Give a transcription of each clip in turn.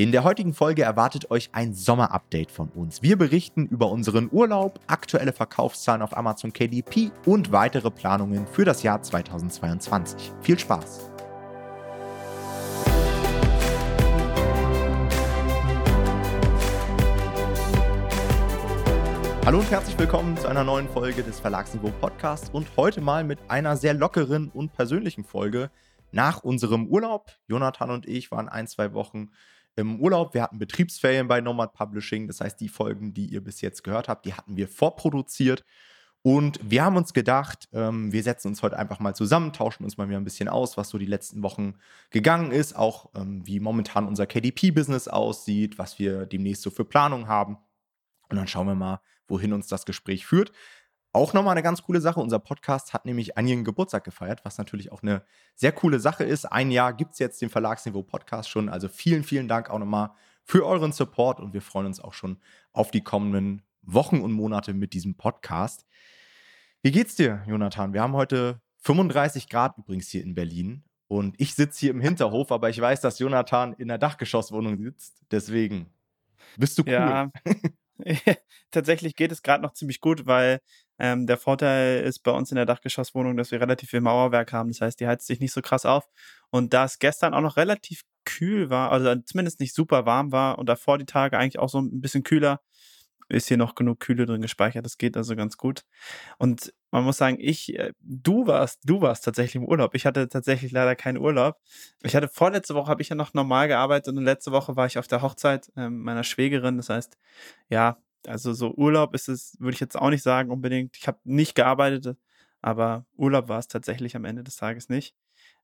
In der heutigen Folge erwartet euch ein Sommerupdate von uns. Wir berichten über unseren Urlaub, aktuelle Verkaufszahlen auf Amazon KDP und weitere Planungen für das Jahr 2022. Viel Spaß! Hallo und herzlich willkommen zu einer neuen Folge des Verlagsniveau Podcasts und heute mal mit einer sehr lockeren und persönlichen Folge nach unserem Urlaub. Jonathan und ich waren ein, zwei Wochen im Urlaub. Wir hatten Betriebsferien bei Nomad Publishing. Das heißt, die Folgen, die ihr bis jetzt gehört habt, die hatten wir vorproduziert. Und wir haben uns gedacht, ähm, wir setzen uns heute einfach mal zusammen, tauschen uns mal wieder ein bisschen aus, was so die letzten Wochen gegangen ist, auch ähm, wie momentan unser KDP-Business aussieht, was wir demnächst so für Planung haben. Und dann schauen wir mal, wohin uns das Gespräch führt. Auch nochmal eine ganz coole Sache. Unser Podcast hat nämlich einjährigen Geburtstag gefeiert, was natürlich auch eine sehr coole Sache ist. Ein Jahr gibt es jetzt den Verlagsniveau Podcast schon. Also vielen, vielen Dank auch nochmal für euren Support und wir freuen uns auch schon auf die kommenden Wochen und Monate mit diesem Podcast. Wie geht's dir, Jonathan? Wir haben heute 35 Grad übrigens hier in Berlin und ich sitze hier im Hinterhof, aber ich weiß, dass Jonathan in der Dachgeschosswohnung sitzt. Deswegen bist du cool. Ja, Tatsächlich geht es gerade noch ziemlich gut, weil ähm, der Vorteil ist bei uns in der Dachgeschosswohnung, dass wir relativ viel Mauerwerk haben. Das heißt, die heizt sich nicht so krass auf. Und da es gestern auch noch relativ kühl war, also zumindest nicht super warm war und davor die Tage eigentlich auch so ein bisschen kühler, ist hier noch genug Kühle drin gespeichert. Das geht also ganz gut. Und man muss sagen, ich, äh, du warst, du warst tatsächlich im Urlaub. Ich hatte tatsächlich leider keinen Urlaub. Ich hatte vorletzte Woche habe ich ja noch normal gearbeitet und letzte Woche war ich auf der Hochzeit äh, meiner Schwägerin. Das heißt, ja, also so Urlaub ist es, würde ich jetzt auch nicht sagen unbedingt. Ich habe nicht gearbeitet, aber Urlaub war es tatsächlich am Ende des Tages nicht.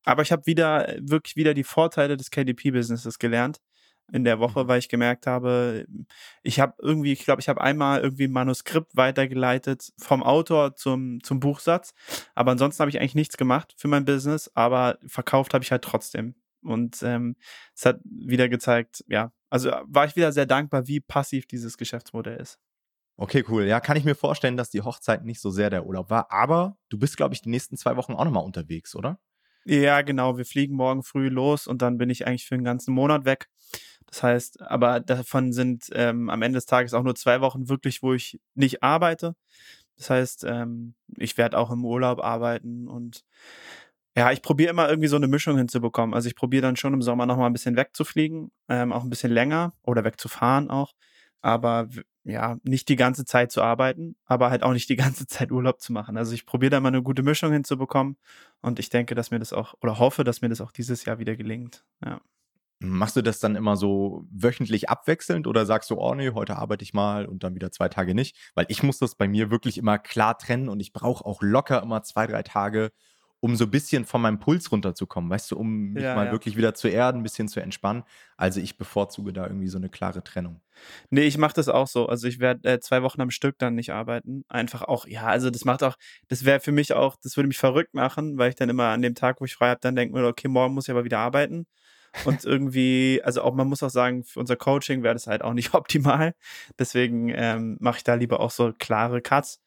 Aber ich habe wieder, wirklich wieder die Vorteile des KDP-Businesses gelernt in der Woche, mhm. weil ich gemerkt habe, ich habe irgendwie, ich glaube, ich habe einmal irgendwie ein Manuskript weitergeleitet vom Autor zum, zum Buchsatz, aber ansonsten habe ich eigentlich nichts gemacht für mein Business, aber verkauft habe ich halt trotzdem. Und ähm, es hat wieder gezeigt, ja, also war ich wieder sehr dankbar, wie passiv dieses Geschäftsmodell ist. Okay, cool. Ja, kann ich mir vorstellen, dass die Hochzeit nicht so sehr der Urlaub war, aber du bist, glaube ich, die nächsten zwei Wochen auch nochmal unterwegs, oder? Ja, genau. Wir fliegen morgen früh los und dann bin ich eigentlich für einen ganzen Monat weg. Das heißt, aber davon sind ähm, am Ende des Tages auch nur zwei Wochen wirklich, wo ich nicht arbeite. Das heißt, ähm, ich werde auch im Urlaub arbeiten und ja, ich probiere immer irgendwie so eine Mischung hinzubekommen. Also ich probiere dann schon im Sommer nochmal ein bisschen wegzufliegen, ähm, auch ein bisschen länger oder wegzufahren auch. Aber ja, nicht die ganze Zeit zu arbeiten, aber halt auch nicht die ganze Zeit Urlaub zu machen. Also ich probiere da mal eine gute Mischung hinzubekommen und ich denke, dass mir das auch oder hoffe, dass mir das auch dieses Jahr wieder gelingt. Ja. Machst du das dann immer so wöchentlich abwechselnd oder sagst du, oh nee, heute arbeite ich mal und dann wieder zwei Tage nicht? Weil ich muss das bei mir wirklich immer klar trennen und ich brauche auch locker immer zwei, drei Tage, um so ein bisschen von meinem Puls runterzukommen, weißt du, um mich ja, mal ja. wirklich wieder zu erden, ein bisschen zu entspannen. Also ich bevorzuge da irgendwie so eine klare Trennung. Nee, ich mache das auch so. Also ich werde äh, zwei Wochen am Stück dann nicht arbeiten. Einfach auch, ja, also das macht auch, das wäre für mich auch, das würde mich verrückt machen, weil ich dann immer an dem Tag, wo ich frei habe, dann denke mir, okay, morgen muss ich aber wieder arbeiten und irgendwie, also auch man muss auch sagen, für unser Coaching wäre das halt auch nicht optimal. Deswegen ähm, mache ich da lieber auch so klare Cuts.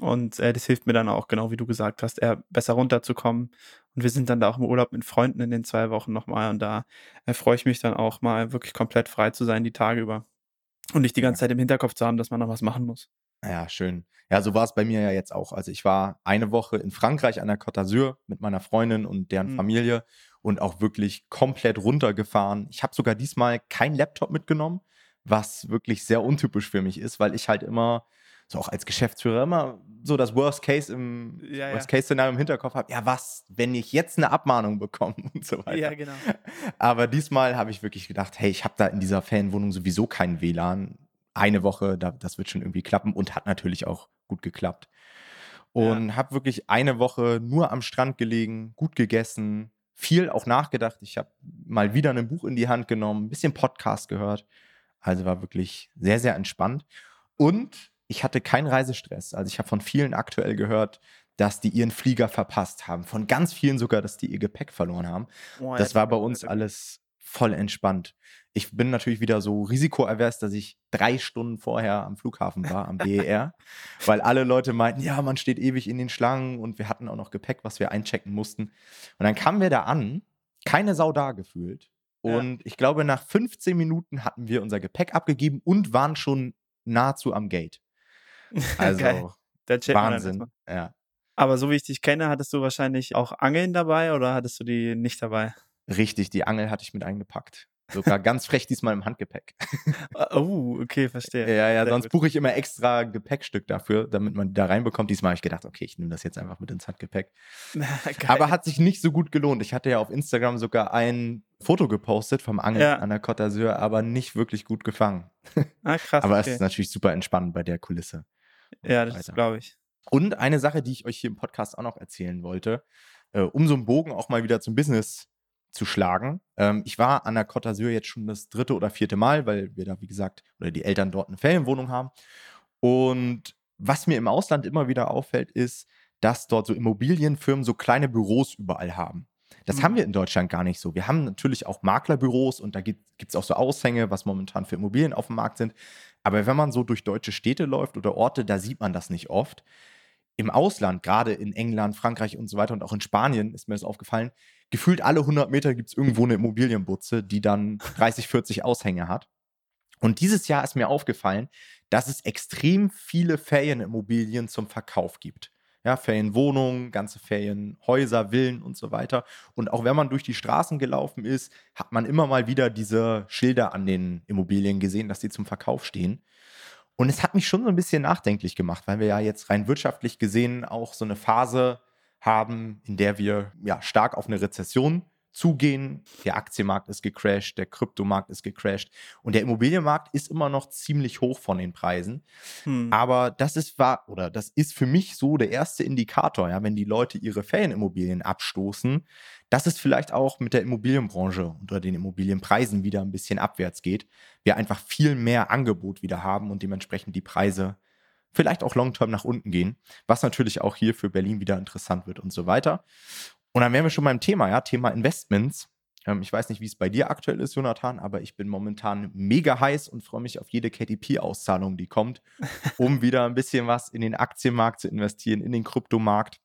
Und äh, das hilft mir dann auch, genau wie du gesagt hast, eher besser runterzukommen. Und wir sind dann da auch im Urlaub mit Freunden in den zwei Wochen nochmal. Und da äh, freue ich mich dann auch mal wirklich komplett frei zu sein, die Tage über. Und nicht die ganze Zeit im Hinterkopf zu haben, dass man noch was machen muss. Ja, schön. Ja, so war es bei mir ja jetzt auch. Also ich war eine Woche in Frankreich an der Côte d'Azur mit meiner Freundin und deren mhm. Familie und auch wirklich komplett runtergefahren. Ich habe sogar diesmal keinen Laptop mitgenommen, was wirklich sehr untypisch für mich ist, weil ich halt immer so auch als Geschäftsführer immer so das Worst Case im ja, Worst Case Szenario im Hinterkopf habe. Ja, was, wenn ich jetzt eine Abmahnung bekomme und so weiter. Ja, genau. Aber diesmal habe ich wirklich gedacht, hey, ich habe da in dieser Fanwohnung sowieso kein WLAN. Eine Woche, das wird schon irgendwie klappen und hat natürlich auch gut geklappt. Und ja. habe wirklich eine Woche nur am Strand gelegen, gut gegessen, viel auch nachgedacht. Ich habe mal wieder ein Buch in die Hand genommen, ein bisschen Podcast gehört. Also war wirklich sehr, sehr entspannt. Und ich hatte keinen Reisestress. Also ich habe von vielen aktuell gehört, dass die ihren Flieger verpasst haben. Von ganz vielen sogar, dass die ihr Gepäck verloren haben. Oh, das war bei uns alles voll entspannt. Ich bin natürlich wieder so risikoavers, dass ich drei Stunden vorher am Flughafen war, am BER, weil alle Leute meinten, ja, man steht ewig in den Schlangen und wir hatten auch noch Gepäck, was wir einchecken mussten. Und dann kamen wir da an, keine Sau da gefühlt. Und ich glaube, nach 15 Minuten hatten wir unser Gepäck abgegeben und waren schon nahezu am Gate. Also Wahnsinn. Ja. Aber so wie ich dich kenne, hattest du wahrscheinlich auch Angeln dabei oder hattest du die nicht dabei? Richtig, die Angel hatte ich mit eingepackt. Sogar ganz frech diesmal im Handgepäck. Ah, oh, okay, verstehe. Ja, ja, Sehr sonst buche ich immer extra Gepäckstück dafür, damit man da reinbekommt. Diesmal habe ich gedacht, okay, ich nehme das jetzt einfach mit ins Handgepäck. Aber hat sich nicht so gut gelohnt. Ich hatte ja auf Instagram sogar ein Foto gepostet vom Angeln ja. an der Côte d'Azur, aber nicht wirklich gut gefangen. Ah, krass. aber okay. es ist natürlich super entspannend bei der Kulisse. Ja, das glaube ich. Und eine Sache, die ich euch hier im Podcast auch noch erzählen wollte, äh, um so einen Bogen auch mal wieder zum Business zu schlagen. Ähm, ich war an der Côte d'Azur jetzt schon das dritte oder vierte Mal, weil wir da, wie gesagt, oder die Eltern dort eine Ferienwohnung haben. Und was mir im Ausland immer wieder auffällt, ist, dass dort so Immobilienfirmen so kleine Büros überall haben. Das mhm. haben wir in Deutschland gar nicht so. Wir haben natürlich auch Maklerbüros und da gibt es auch so Aushänge, was momentan für Immobilien auf dem Markt sind. Aber wenn man so durch deutsche Städte läuft oder Orte, da sieht man das nicht oft. Im Ausland, gerade in England, Frankreich und so weiter und auch in Spanien ist mir das aufgefallen, gefühlt alle 100 Meter gibt es irgendwo eine Immobilienbutze, die dann 30, 40 Aushänge hat. Und dieses Jahr ist mir aufgefallen, dass es extrem viele Ferienimmobilien zum Verkauf gibt. Ja, Ferienwohnungen, ganze Ferienhäuser, Villen und so weiter. Und auch wenn man durch die Straßen gelaufen ist, hat man immer mal wieder diese Schilder an den Immobilien gesehen, dass sie zum Verkauf stehen. Und es hat mich schon so ein bisschen nachdenklich gemacht, weil wir ja jetzt rein wirtschaftlich gesehen auch so eine Phase haben, in der wir ja stark auf eine Rezession zugehen. Der Aktienmarkt ist gecrashed, der Kryptomarkt ist gecrashed und der Immobilienmarkt ist immer noch ziemlich hoch von den Preisen. Hm. Aber das ist war oder das ist für mich so der erste Indikator, ja, wenn die Leute ihre Ferienimmobilien abstoßen, dass es vielleicht auch mit der Immobilienbranche unter den Immobilienpreisen wieder ein bisschen abwärts geht. Wir einfach viel mehr Angebot wieder haben und dementsprechend die Preise vielleicht auch long-term nach unten gehen, was natürlich auch hier für Berlin wieder interessant wird und so weiter. Und dann wären wir schon beim Thema, ja, Thema Investments. Ähm, ich weiß nicht, wie es bei dir aktuell ist, Jonathan, aber ich bin momentan mega heiß und freue mich auf jede KDP-Auszahlung, die kommt, um wieder ein bisschen was in den Aktienmarkt zu investieren, in den Kryptomarkt.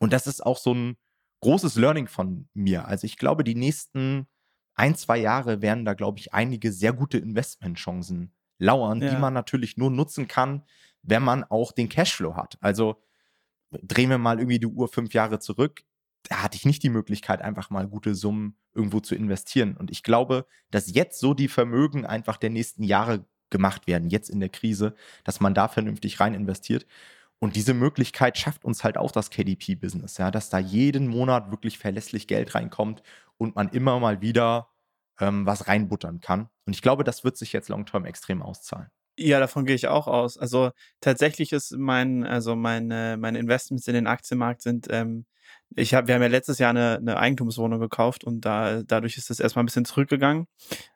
Und das ist auch so ein großes Learning von mir. Also ich glaube, die nächsten ein, zwei Jahre werden da, glaube ich, einige sehr gute Investmentchancen lauern, ja. die man natürlich nur nutzen kann, wenn man auch den Cashflow hat. Also drehen wir mal irgendwie die Uhr fünf Jahre zurück da hatte ich nicht die Möglichkeit, einfach mal gute Summen irgendwo zu investieren. Und ich glaube, dass jetzt so die Vermögen einfach der nächsten Jahre gemacht werden, jetzt in der Krise, dass man da vernünftig rein investiert. Und diese Möglichkeit schafft uns halt auch das KDP-Business, ja, dass da jeden Monat wirklich verlässlich Geld reinkommt und man immer mal wieder ähm, was reinbuttern kann. Und ich glaube, das wird sich jetzt long-term extrem auszahlen. Ja, davon gehe ich auch aus. Also tatsächlich ist mein, also meine, meine Investments in den Aktienmarkt sind ähm, ich hab, wir haben ja letztes Jahr eine, eine Eigentumswohnung gekauft und da, dadurch ist es erstmal ein bisschen zurückgegangen,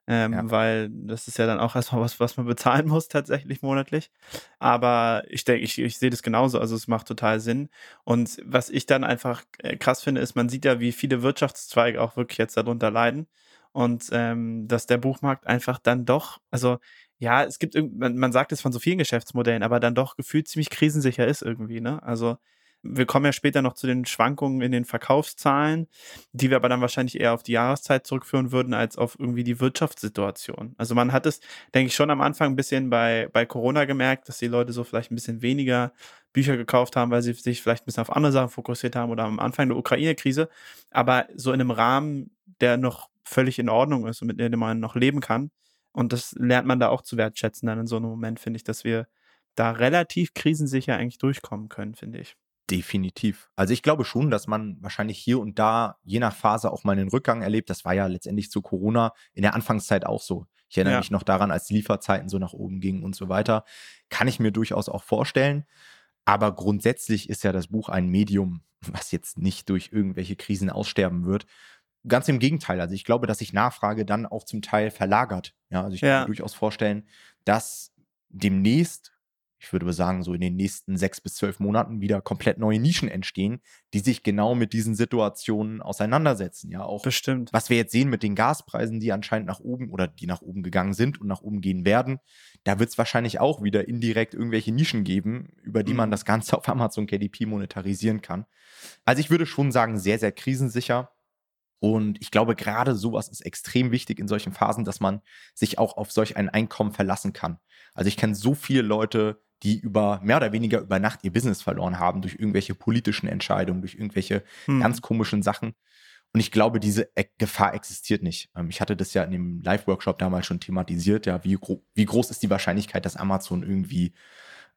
ähm, ja. weil das ist ja dann auch erstmal was, was man bezahlen muss tatsächlich monatlich. Aber ich denke, ich, ich sehe das genauso, also es macht total Sinn. Und was ich dann einfach äh, krass finde, ist, man sieht ja, wie viele Wirtschaftszweige auch wirklich jetzt darunter leiden und ähm, dass der Buchmarkt einfach dann doch, also ja, es gibt, man, sagt es von so vielen Geschäftsmodellen, aber dann doch gefühlt ziemlich krisensicher ist irgendwie, ne? Also wir kommen ja später noch zu den Schwankungen in den Verkaufszahlen, die wir aber dann wahrscheinlich eher auf die Jahreszeit zurückführen würden, als auf irgendwie die Wirtschaftssituation. Also man hat es, denke ich, schon am Anfang ein bisschen bei, bei Corona gemerkt, dass die Leute so vielleicht ein bisschen weniger Bücher gekauft haben, weil sie sich vielleicht ein bisschen auf andere Sachen fokussiert haben oder am Anfang der Ukraine-Krise. Aber so in einem Rahmen, der noch völlig in Ordnung ist und mit dem man noch leben kann. Und das lernt man da auch zu wertschätzen dann in so einem Moment, finde ich, dass wir da relativ krisensicher eigentlich durchkommen können, finde ich. Definitiv. Also ich glaube schon, dass man wahrscheinlich hier und da je nach Phase auch mal einen Rückgang erlebt. Das war ja letztendlich zu Corona in der Anfangszeit auch so. Ich erinnere ja. mich noch daran, als Lieferzeiten so nach oben gingen und so weiter. Kann ich mir durchaus auch vorstellen. Aber grundsätzlich ist ja das Buch ein Medium, was jetzt nicht durch irgendwelche Krisen aussterben wird. Ganz im Gegenteil. Also ich glaube, dass sich Nachfrage dann auch zum Teil verlagert. Ja, also ich ja. kann mir durchaus vorstellen, dass demnächst ich würde sagen, so in den nächsten sechs bis zwölf Monaten wieder komplett neue Nischen entstehen, die sich genau mit diesen Situationen auseinandersetzen. Ja, auch Bestimmt. was wir jetzt sehen mit den Gaspreisen, die anscheinend nach oben oder die nach oben gegangen sind und nach oben gehen werden, da wird es wahrscheinlich auch wieder indirekt irgendwelche Nischen geben, über die mhm. man das Ganze auf Amazon KDP monetarisieren kann. Also ich würde schon sagen, sehr, sehr krisensicher. Und ich glaube, gerade sowas ist extrem wichtig in solchen Phasen, dass man sich auch auf solch ein Einkommen verlassen kann. Also ich kenne so viele Leute, die über mehr oder weniger über Nacht ihr Business verloren haben durch irgendwelche politischen Entscheidungen, durch irgendwelche hm. ganz komischen Sachen. Und ich glaube, diese e Gefahr existiert nicht. Ähm, ich hatte das ja in dem Live-Workshop damals schon thematisiert, ja, wie, gro wie groß ist die Wahrscheinlichkeit, dass Amazon irgendwie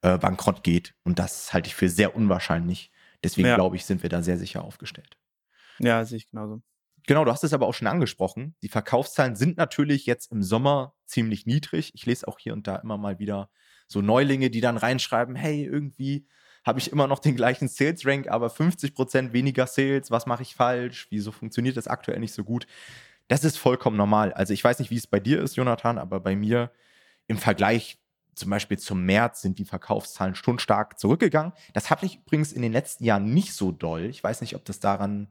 äh, bankrott geht. Und das halte ich für sehr unwahrscheinlich. Deswegen ja. glaube ich, sind wir da sehr sicher aufgestellt. Ja, sehe ich genauso. Genau, du hast es aber auch schon angesprochen. Die Verkaufszahlen sind natürlich jetzt im Sommer ziemlich niedrig. Ich lese auch hier und da immer mal wieder so Neulinge, die dann reinschreiben, hey, irgendwie habe ich immer noch den gleichen Sales Rank, aber 50 Prozent weniger Sales. Was mache ich falsch? Wieso funktioniert das aktuell nicht so gut? Das ist vollkommen normal. Also ich weiß nicht, wie es bei dir ist, Jonathan, aber bei mir im Vergleich zum Beispiel zum März sind die Verkaufszahlen schon stark zurückgegangen. Das hatte ich übrigens in den letzten Jahren nicht so doll. Ich weiß nicht, ob das daran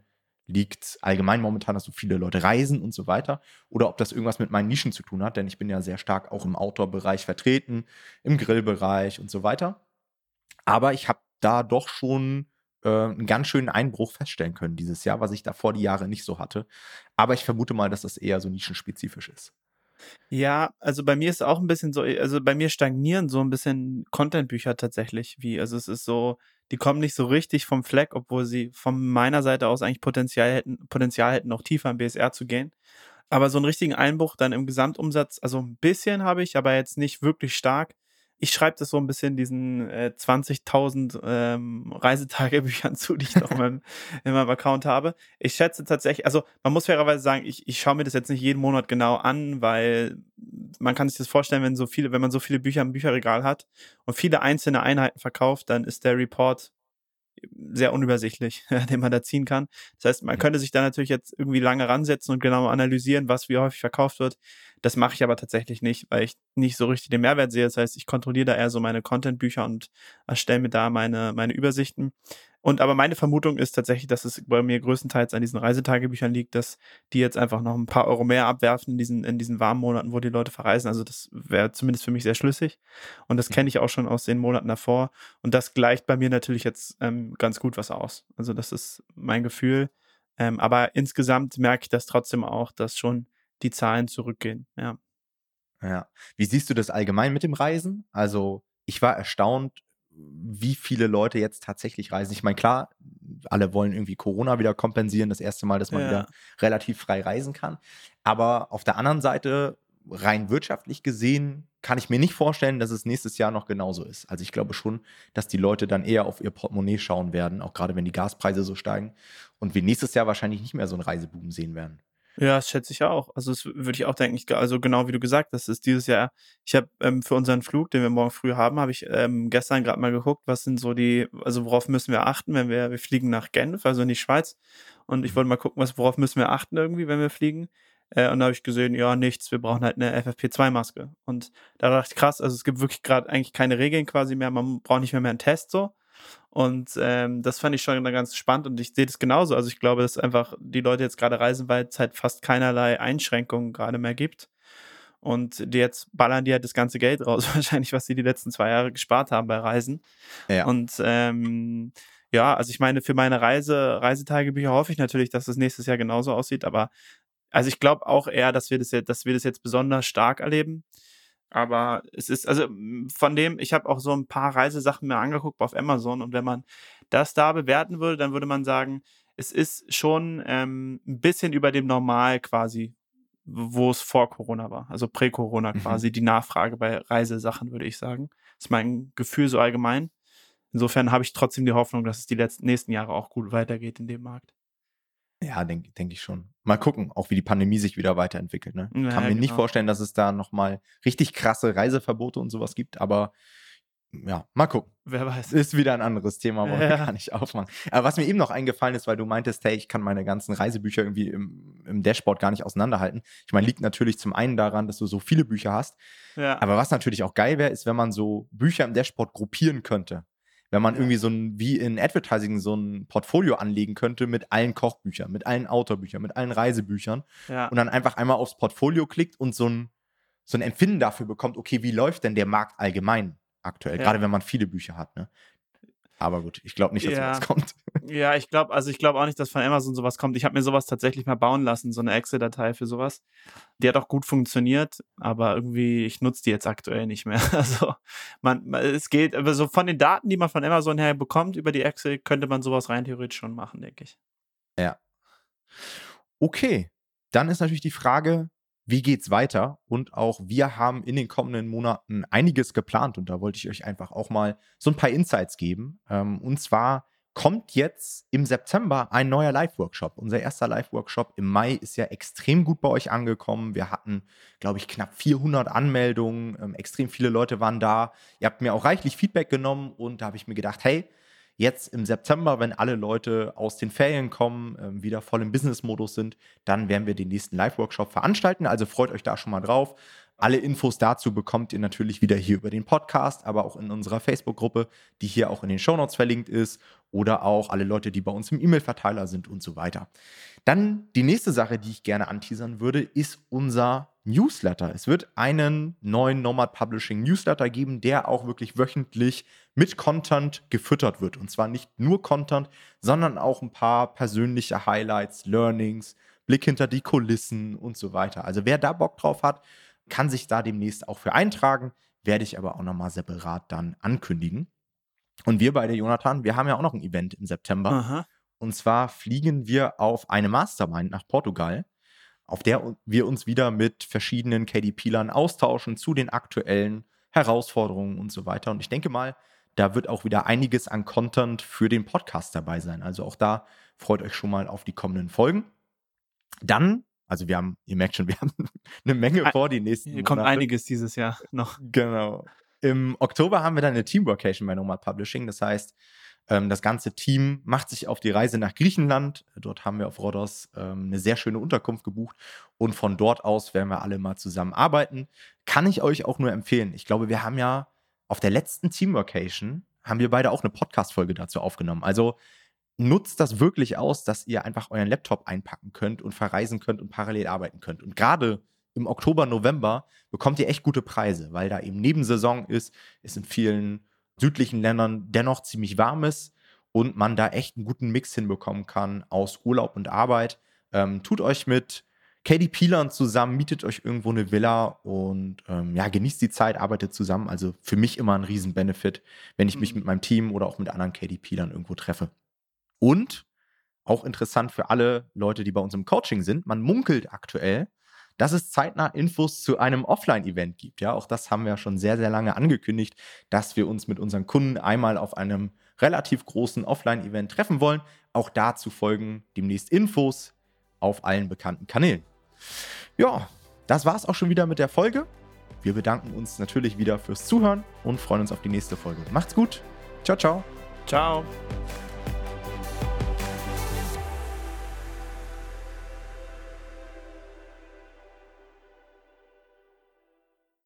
liegt allgemein momentan, dass so viele Leute reisen und so weiter oder ob das irgendwas mit meinen Nischen zu tun hat, denn ich bin ja sehr stark auch im Outdoor-Bereich vertreten, im Grillbereich und so weiter. Aber ich habe da doch schon äh, einen ganz schönen Einbruch feststellen können dieses Jahr, was ich davor die Jahre nicht so hatte. Aber ich vermute mal, dass das eher so nischenspezifisch ist. Ja, also bei mir ist auch ein bisschen so, also bei mir stagnieren so ein bisschen Content-Bücher tatsächlich, wie, also es ist so, die kommen nicht so richtig vom Fleck, obwohl sie von meiner Seite aus eigentlich Potenzial hätten, Potenzial hätten, noch tiefer im BSR zu gehen. Aber so einen richtigen Einbruch dann im Gesamtumsatz, also ein bisschen habe ich, aber jetzt nicht wirklich stark ich schreibe das so ein bisschen diesen äh, 20.000 ähm, Reisetagebüchern zu, die ich noch in, meinem, in meinem Account habe. Ich schätze tatsächlich, also man muss fairerweise sagen, ich, ich schaue mir das jetzt nicht jeden Monat genau an, weil man kann sich das vorstellen, wenn so viele, wenn man so viele Bücher im Bücherregal hat und viele einzelne Einheiten verkauft, dann ist der Report sehr unübersichtlich, den man da ziehen kann. Das heißt, man könnte sich da natürlich jetzt irgendwie lange ransetzen und genau analysieren, was wie häufig verkauft wird. Das mache ich aber tatsächlich nicht, weil ich nicht so richtig den Mehrwert sehe. Das heißt, ich kontrolliere da eher so meine Content-Bücher und erstelle mir da meine, meine Übersichten. Und aber meine Vermutung ist tatsächlich, dass es bei mir größtenteils an diesen Reisetagebüchern liegt, dass die jetzt einfach noch ein paar Euro mehr abwerfen in diesen, in diesen warmen Monaten, wo die Leute verreisen. Also das wäre zumindest für mich sehr schlüssig. Und das kenne ich auch schon aus den Monaten davor. Und das gleicht bei mir natürlich jetzt ähm, ganz gut was aus. Also das ist mein Gefühl. Ähm, aber insgesamt merke ich das trotzdem auch, dass schon die Zahlen zurückgehen. Ja. Ja. Wie siehst du das allgemein mit dem Reisen? Also ich war erstaunt, wie viele Leute jetzt tatsächlich reisen. Ich meine, klar, alle wollen irgendwie Corona wieder kompensieren, das erste Mal, dass man ja. wieder relativ frei reisen kann. Aber auf der anderen Seite, rein wirtschaftlich gesehen, kann ich mir nicht vorstellen, dass es nächstes Jahr noch genauso ist. Also ich glaube schon, dass die Leute dann eher auf ihr Portemonnaie schauen werden, auch gerade wenn die Gaspreise so steigen und wir nächstes Jahr wahrscheinlich nicht mehr so einen Reiseboom sehen werden. Ja, das schätze ich auch. Also das würde ich auch denken. Ich, also genau wie du gesagt hast, ist dieses Jahr. Ich habe ähm, für unseren Flug, den wir morgen früh haben, habe ich ähm, gestern gerade mal geguckt, was sind so die, also worauf müssen wir achten, wenn wir wir fliegen nach Genf, also in die Schweiz. Und ich mhm. wollte mal gucken, was worauf müssen wir achten irgendwie, wenn wir fliegen. Äh, und da habe ich gesehen, ja nichts, wir brauchen halt eine FFP2-Maske. Und da dachte ich krass, also es gibt wirklich gerade eigentlich keine Regeln quasi mehr. Man braucht nicht mehr mehr einen Test so. Und ähm, das fand ich schon ganz spannend und ich sehe das genauso. Also ich glaube, dass einfach die Leute jetzt gerade reisen, weil es halt fast keinerlei Einschränkungen gerade mehr gibt. Und die jetzt ballern die halt das ganze Geld raus, wahrscheinlich, was sie die letzten zwei Jahre gespart haben bei Reisen. Ja. Und ähm, ja, also ich meine, für meine Reise, Reisetagebücher hoffe ich natürlich, dass das nächstes Jahr genauso aussieht, aber also ich glaube auch eher, dass wir das jetzt, dass wir das jetzt besonders stark erleben. Aber es ist, also von dem, ich habe auch so ein paar Reisesachen mir angeguckt auf Amazon und wenn man das da bewerten würde, dann würde man sagen, es ist schon ähm, ein bisschen über dem Normal quasi, wo es vor Corona war, also prä-Corona mhm. quasi, die Nachfrage bei Reisesachen, würde ich sagen. Das ist mein Gefühl so allgemein. Insofern habe ich trotzdem die Hoffnung, dass es die letzten, nächsten Jahre auch gut weitergeht in dem Markt. Ja, denke denk ich schon. Mal gucken, auch wie die Pandemie sich wieder weiterentwickelt. Ne? Ja, Kann mir genau. nicht vorstellen, dass es da nochmal richtig krasse Reiseverbote und sowas gibt, aber ja, mal gucken. Wer weiß. Ist wieder ein anderes Thema, wollen ja. wir gar nicht aufmachen. Aber was mir eben noch eingefallen ist, weil du meintest, hey, ich kann meine ganzen Reisebücher irgendwie im, im Dashboard gar nicht auseinanderhalten. Ich meine, liegt natürlich zum einen daran, dass du so viele Bücher hast. Ja. Aber was natürlich auch geil wäre, ist, wenn man so Bücher im Dashboard gruppieren könnte wenn man irgendwie so ein, wie in Advertising, so ein Portfolio anlegen könnte mit allen Kochbüchern, mit allen Autorbüchern, mit allen Reisebüchern ja. und dann einfach einmal aufs Portfolio klickt und so ein, so ein Empfinden dafür bekommt, okay, wie läuft denn der Markt allgemein aktuell, ja. gerade wenn man viele Bücher hat, ne? Aber gut, ich glaube nicht, dass ja. sowas kommt. Ja, ich glaube, also ich glaube auch nicht, dass von Amazon sowas kommt. Ich habe mir sowas tatsächlich mal bauen lassen, so eine Excel-Datei für sowas. Die hat auch gut funktioniert, aber irgendwie, ich nutze die jetzt aktuell nicht mehr. Also man, es geht, aber so von den Daten, die man von Amazon her bekommt über die Excel, könnte man sowas rein theoretisch schon machen, denke ich. Ja. Okay, dann ist natürlich die Frage, wie geht's weiter? Und auch wir haben in den kommenden Monaten einiges geplant und da wollte ich euch einfach auch mal so ein paar Insights geben. Ähm, und zwar kommt jetzt im September ein neuer Live-Workshop. Unser erster Live-Workshop im Mai ist ja extrem gut bei euch angekommen. Wir hatten, glaube ich, knapp 400 Anmeldungen. Ähm, extrem viele Leute waren da. Ihr habt mir auch reichlich Feedback genommen und da habe ich mir gedacht, hey, jetzt im September, wenn alle Leute aus den Ferien kommen, äh, wieder voll im Business-Modus sind, dann werden wir den nächsten Live-Workshop veranstalten. Also freut euch da schon mal drauf. Alle Infos dazu bekommt ihr natürlich wieder hier über den Podcast, aber auch in unserer Facebook-Gruppe, die hier auch in den Shownotes verlinkt ist oder auch alle Leute, die bei uns im E-Mail-Verteiler sind und so weiter. Dann die nächste Sache, die ich gerne anteasern würde, ist unser Newsletter. Es wird einen neuen Nomad Publishing Newsletter geben, der auch wirklich wöchentlich mit Content gefüttert wird. Und zwar nicht nur Content, sondern auch ein paar persönliche Highlights, Learnings, Blick hinter die Kulissen und so weiter. Also wer da Bock drauf hat, kann sich da demnächst auch für eintragen, werde ich aber auch nochmal separat dann ankündigen. Und wir beide, Jonathan, wir haben ja auch noch ein Event im September. Aha. Und zwar fliegen wir auf eine Mastermind nach Portugal, auf der wir uns wieder mit verschiedenen KDP-Lern austauschen zu den aktuellen Herausforderungen und so weiter. Und ich denke mal, da wird auch wieder einiges an Content für den Podcast dabei sein. Also auch da freut euch schon mal auf die kommenden Folgen. Dann also wir haben, ihr merkt schon, wir haben eine Menge vor die nächsten Hier kommt einiges dieses Jahr noch. Genau. Im Oktober haben wir dann eine Teamworkation bei Nomad Publishing. Das heißt, ähm, das ganze Team macht sich auf die Reise nach Griechenland. Dort haben wir auf Rhodos ähm, eine sehr schöne Unterkunft gebucht. Und von dort aus werden wir alle mal zusammen arbeiten. Kann ich euch auch nur empfehlen. Ich glaube, wir haben ja auf der letzten Teamworkation haben wir beide auch eine Podcast-Folge dazu aufgenommen. Also nutzt das wirklich aus, dass ihr einfach euren Laptop einpacken könnt und verreisen könnt und parallel arbeiten könnt. Und gerade im Oktober, November bekommt ihr echt gute Preise, weil da eben Nebensaison ist, es in vielen südlichen Ländern dennoch ziemlich warm ist und man da echt einen guten Mix hinbekommen kann aus Urlaub und Arbeit. Ähm, tut euch mit KDP-Lern zusammen, mietet euch irgendwo eine Villa und ähm, ja, genießt die Zeit, arbeitet zusammen. Also für mich immer ein Riesen-Benefit, wenn ich mich mhm. mit meinem Team oder auch mit anderen KDP-Lern irgendwo treffe. Und auch interessant für alle Leute, die bei uns im Coaching sind, man munkelt aktuell, dass es zeitnah Infos zu einem Offline-Event gibt. Ja, auch das haben wir schon sehr, sehr lange angekündigt, dass wir uns mit unseren Kunden einmal auf einem relativ großen Offline-Event treffen wollen. Auch dazu folgen demnächst Infos auf allen bekannten Kanälen. Ja, das war es auch schon wieder mit der Folge. Wir bedanken uns natürlich wieder fürs Zuhören und freuen uns auf die nächste Folge. Macht's gut. Ciao, ciao. Ciao.